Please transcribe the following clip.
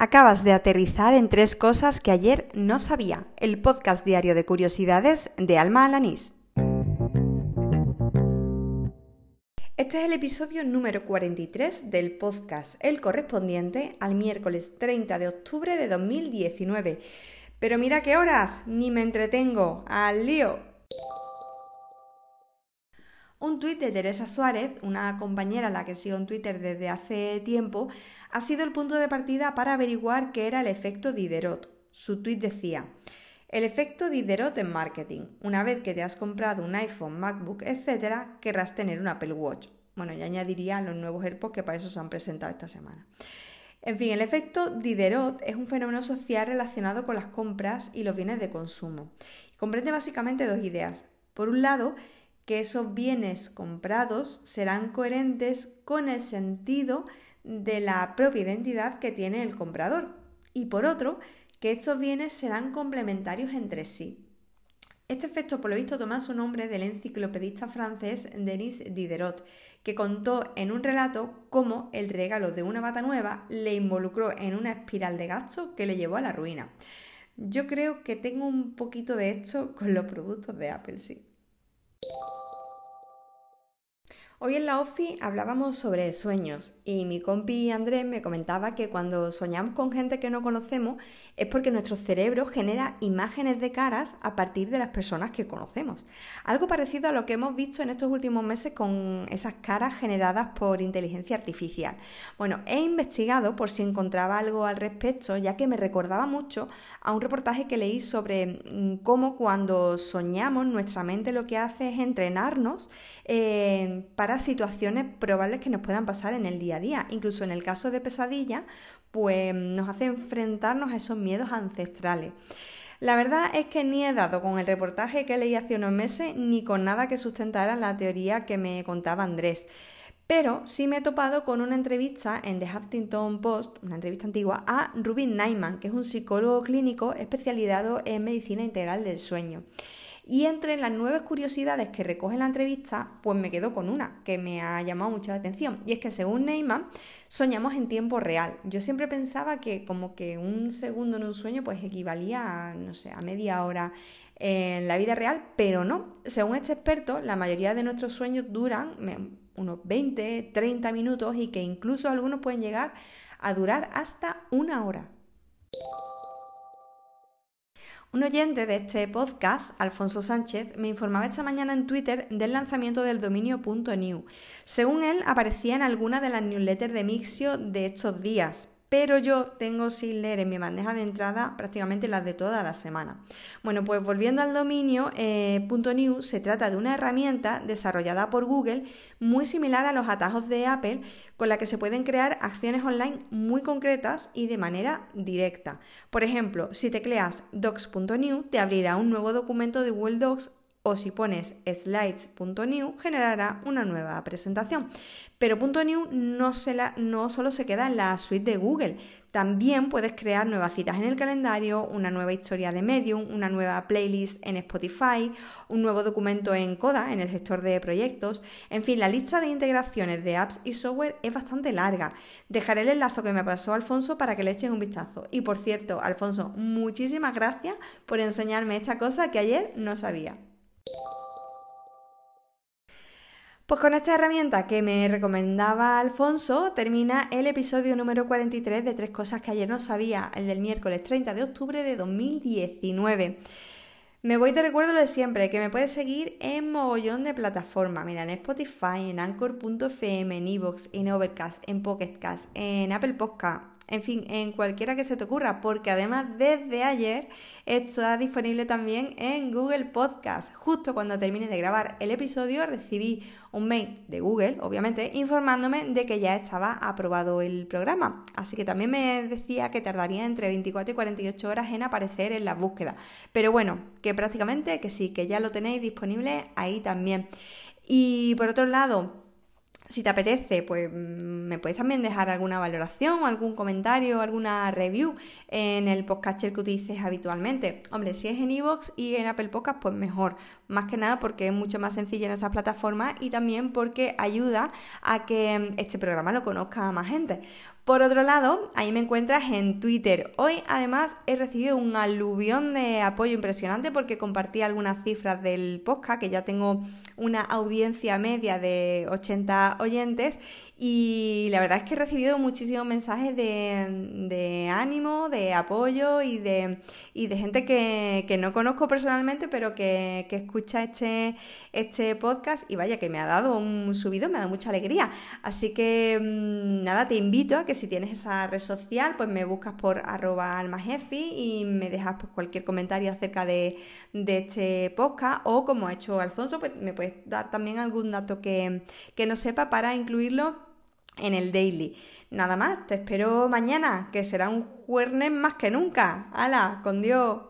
Acabas de aterrizar en tres cosas que ayer no sabía. El podcast diario de curiosidades de Alma Alanís. Este es el episodio número 43 del podcast, el correspondiente al miércoles 30 de octubre de 2019. Pero mira qué horas, ni me entretengo, al lío. Un tuit de Teresa Suárez, una compañera a la que sigo en Twitter desde hace tiempo, ha sido el punto de partida para averiguar qué era el efecto Diderot. Su tuit decía, el efecto Diderot en marketing. Una vez que te has comprado un iPhone, MacBook, etc., querrás tener un Apple Watch. Bueno, ya añadiría los nuevos AirPods que para eso se han presentado esta semana. En fin, el efecto Diderot es un fenómeno social relacionado con las compras y los bienes de consumo. Comprende básicamente dos ideas. Por un lado, que esos bienes comprados serán coherentes con el sentido de la propia identidad que tiene el comprador. Y por otro, que estos bienes serán complementarios entre sí. Este efecto, por lo visto, toma su nombre del enciclopedista francés Denis Diderot, que contó en un relato cómo el regalo de una bata nueva le involucró en una espiral de gastos que le llevó a la ruina. Yo creo que tengo un poquito de esto con los productos de Apple, sí. Hoy en la OFI hablábamos sobre sueños y mi compi Andrés me comentaba que cuando soñamos con gente que no conocemos es porque nuestro cerebro genera imágenes de caras a partir de las personas que conocemos. Algo parecido a lo que hemos visto en estos últimos meses con esas caras generadas por inteligencia artificial. Bueno, he investigado por si encontraba algo al respecto, ya que me recordaba mucho a un reportaje que leí sobre mm, cómo cuando soñamos nuestra mente lo que hace es entrenarnos eh, para situaciones probables que nos puedan pasar en el día a día. Incluso en el caso de pesadilla, pues nos hace enfrentarnos a esos miedos ancestrales. La verdad es que ni he dado con el reportaje que leí hace unos meses ni con nada que sustentara la teoría que me contaba Andrés. Pero sí me he topado con una entrevista en The Huffington Post, una entrevista antigua, a Rubin Naiman, que es un psicólogo clínico especializado en medicina integral del sueño. Y entre las nueve curiosidades que recoge la entrevista, pues me quedo con una que me ha llamado mucho la atención. Y es que según Neyman, soñamos en tiempo real. Yo siempre pensaba que como que un segundo en un sueño pues equivalía a, no sé, a media hora en la vida real, pero no. Según este experto, la mayoría de nuestros sueños duran unos 20, 30 minutos y que incluso algunos pueden llegar a durar hasta una hora. Un oyente de este podcast, Alfonso Sánchez, me informaba esta mañana en Twitter del lanzamiento del dominio .new. Según él, aparecía en alguna de las newsletters de Mixio de estos días, pero yo tengo sin leer en mi bandeja de entrada prácticamente las de toda la semana. Bueno, pues volviendo al dominio, eh, .new se trata de una herramienta desarrollada por Google muy similar a los atajos de Apple, con la que se pueden crear acciones online muy concretas y de manera directa. Por ejemplo, si tecleas docs.new, te abrirá un nuevo documento de Google Docs o si pones slides.new generará una nueva presentación. Pero .new no, no solo se queda en la suite de Google, también puedes crear nuevas citas en el calendario, una nueva historia de Medium, una nueva playlist en Spotify, un nuevo documento en Coda, en el gestor de proyectos. En fin, la lista de integraciones de apps y software es bastante larga. Dejaré el enlace que me pasó Alfonso para que le echen un vistazo. Y por cierto, Alfonso, muchísimas gracias por enseñarme esta cosa que ayer no sabía. Pues con esta herramienta que me recomendaba Alfonso termina el episodio número 43 de Tres Cosas que ayer no sabía, el del miércoles 30 de octubre de 2019. Me voy te recuerdo lo de siempre, que me puedes seguir en mogollón de plataformas. Mira, en Spotify, en Anchor.fm, en Evox, en Overcast, en Pocketcast, en Apple Podcast, en fin, en cualquiera que se te ocurra, porque además desde ayer está disponible también en Google Podcast. Justo cuando termine de grabar el episodio recibí un mail de Google, obviamente, informándome de que ya estaba aprobado el programa. Así que también me decía que tardaría entre 24 y 48 horas en aparecer en la búsqueda. Pero bueno, que prácticamente que sí, que ya lo tenéis disponible ahí también. Y por otro lado, si te apetece, pues mm, me puedes también dejar alguna valoración, algún comentario, alguna review en el podcast que utilices habitualmente. Hombre, si es en iVoox y en Apple Podcast, pues mejor, más que nada porque es mucho más sencillo en esas plataformas y también porque ayuda a que este programa lo conozca más gente. Por otro lado, ahí me encuentras en Twitter. Hoy además he recibido un aluvión de apoyo impresionante porque compartí algunas cifras del podcast, que ya tengo una audiencia media de 80 oyentes y la verdad es que he recibido muchísimos mensajes de, ánimo, de apoyo y de, de gente que, no conozco personalmente, pero que, escucha este, este podcast y vaya que me ha dado un subido, me ha dado mucha alegría. Así que mm, nada, te invito a que si tienes esa red social, pues me buscas por arroba almajefi y me dejas pues, cualquier comentario acerca de, este podcast o como ha hecho Alfonso, pues me puedes dar también algún dato que, que no sepa para incluirlo en el daily. Nada más, te espero mañana, que será un jueves más que nunca. ¡Hala! ¡Con Dios!